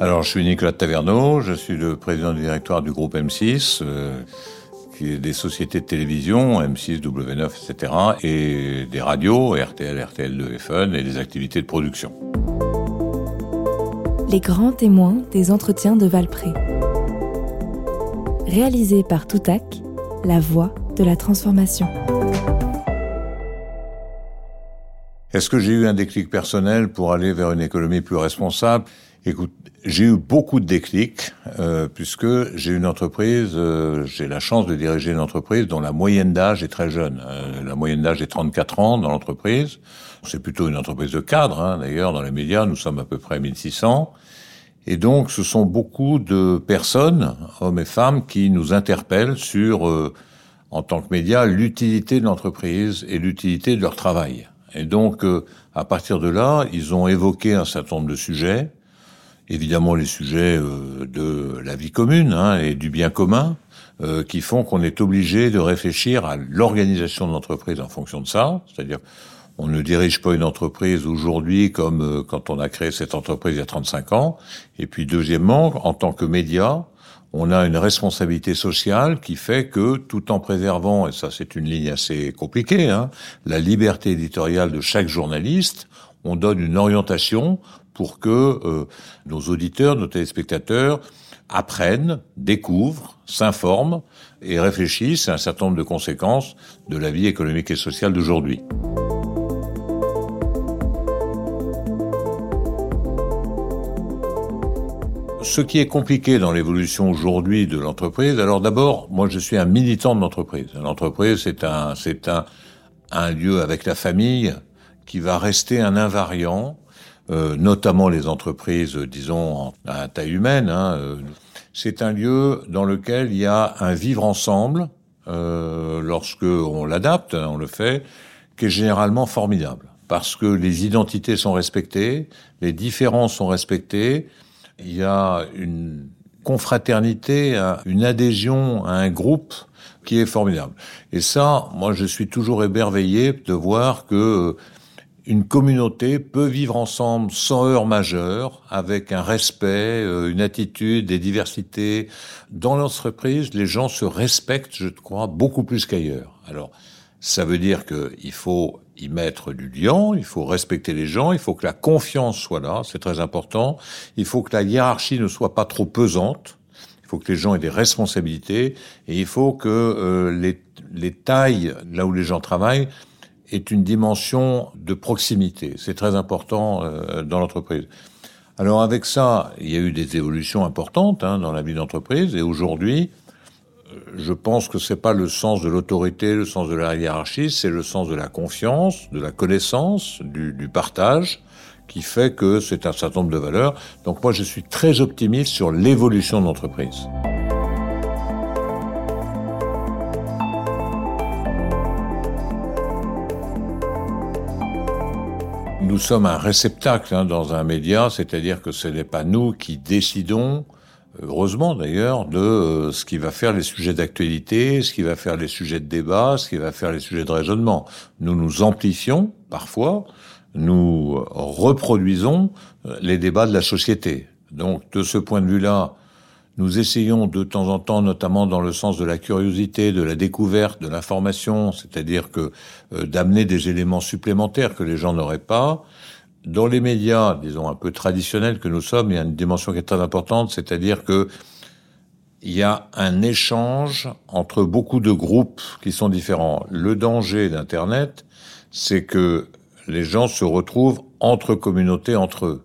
Alors, je suis Nicolas Taverneau, je suis le président du directoire du groupe M6, euh, qui est des sociétés de télévision, M6, W9, etc., et des radios, RTL, RTL2 Fun, et des activités de production. Les grands témoins des entretiens de Valpré. Réalisé par Toutac, la voix de la transformation. Est-ce que j'ai eu un déclic personnel pour aller vers une économie plus responsable? Écoute, j'ai eu beaucoup de déclics euh, puisque j'ai une entreprise, euh, j'ai la chance de diriger une entreprise dont la moyenne d'âge est très jeune. Euh, la moyenne d'âge est 34 ans dans l'entreprise. C'est plutôt une entreprise de cadre, hein, d'ailleurs, dans les médias, nous sommes à peu près 1600. Et donc, ce sont beaucoup de personnes, hommes et femmes, qui nous interpellent sur, euh, en tant que médias, l'utilité de l'entreprise et l'utilité de leur travail. Et donc, euh, à partir de là, ils ont évoqué un certain nombre de sujets évidemment les sujets euh, de la vie commune hein, et du bien commun, euh, qui font qu'on est obligé de réfléchir à l'organisation de l'entreprise en fonction de ça. C'est-à-dire, on ne dirige pas une entreprise aujourd'hui comme euh, quand on a créé cette entreprise il y a 35 ans. Et puis, deuxièmement, en tant que média, on a une responsabilité sociale qui fait que, tout en préservant, et ça c'est une ligne assez compliquée, hein, la liberté éditoriale de chaque journaliste, on donne une orientation pour que euh, nos auditeurs, nos téléspectateurs apprennent, découvrent, s'informent et réfléchissent à un certain nombre de conséquences de la vie économique et sociale d'aujourd'hui. Ce qui est compliqué dans l'évolution aujourd'hui de l'entreprise, alors d'abord, moi je suis un militant de l'entreprise. L'entreprise, c'est un, c'est un, un lieu avec la famille qui va rester un invariant euh, notamment les entreprises, disons, à taille humaine. Hein, euh, c'est un lieu dans lequel il y a un vivre ensemble, euh, lorsque on l'adapte, hein, on le fait, qui est généralement formidable. Parce que les identités sont respectées, les différences sont respectées, il y a une confraternité, une adhésion à un groupe qui est formidable. Et ça, moi, je suis toujours émerveillé de voir que une communauté peut vivre ensemble sans heurts majeurs, avec un respect, euh, une attitude, des diversités. Dans l'entreprise, les gens se respectent, je crois, beaucoup plus qu'ailleurs. Alors, ça veut dire qu'il faut y mettre du lien, il faut respecter les gens, il faut que la confiance soit là, c'est très important. Il faut que la hiérarchie ne soit pas trop pesante. Il faut que les gens aient des responsabilités et il faut que euh, les, les tailles, là où les gens travaillent, est une dimension de proximité. C'est très important euh, dans l'entreprise. Alors avec ça, il y a eu des évolutions importantes hein, dans la vie d'entreprise et aujourd'hui, je pense que c'est pas le sens de l'autorité, le sens de la hiérarchie, c'est le sens de la confiance, de la connaissance, du, du partage, qui fait que c'est un certain nombre de valeurs. Donc moi, je suis très optimiste sur l'évolution de l'entreprise. Nous sommes un réceptacle hein, dans un média, c'est-à-dire que ce n'est pas nous qui décidons, heureusement d'ailleurs, de euh, ce qui va faire les sujets d'actualité, ce qui va faire les sujets de débat, ce qui va faire les sujets de raisonnement. Nous nous amplifions parfois, nous reproduisons euh, les débats de la société. Donc de ce point de vue-là, nous essayons de temps en temps, notamment dans le sens de la curiosité, de la découverte, de l'information, c'est-à-dire que euh, d'amener des éléments supplémentaires que les gens n'auraient pas. Dans les médias, disons un peu traditionnels que nous sommes, il y a une dimension qui est très importante, c'est-à-dire que il y a un échange entre beaucoup de groupes qui sont différents. Le danger d'Internet, c'est que les gens se retrouvent entre communautés entre eux.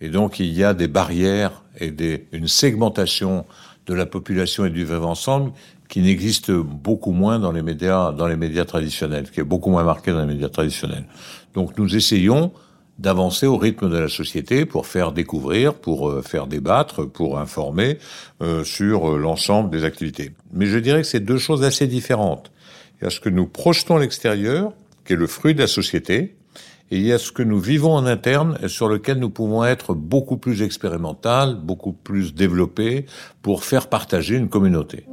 Et donc il y a des barrières et des, une segmentation de la population et du vivre ensemble qui n'existe beaucoup moins dans les médias, dans les médias traditionnels, qui est beaucoup moins marqué dans les médias traditionnels. Donc nous essayons d'avancer au rythme de la société pour faire découvrir, pour euh, faire débattre, pour informer euh, sur euh, l'ensemble des activités. Mais je dirais que c'est deux choses assez différentes. Il y a ce que nous projetons à l'extérieur, qui est le fruit de la société, et il y a ce que nous vivons en interne et sur lequel nous pouvons être beaucoup plus expérimental, beaucoup plus développé pour faire partager une communauté.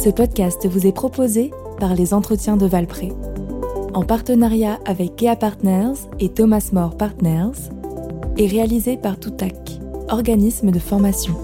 Ce podcast vous est proposé par les entretiens de Valpré. En partenariat avec Gea Partners et Thomas More Partners, et réalisé par Toutac, organisme de formation.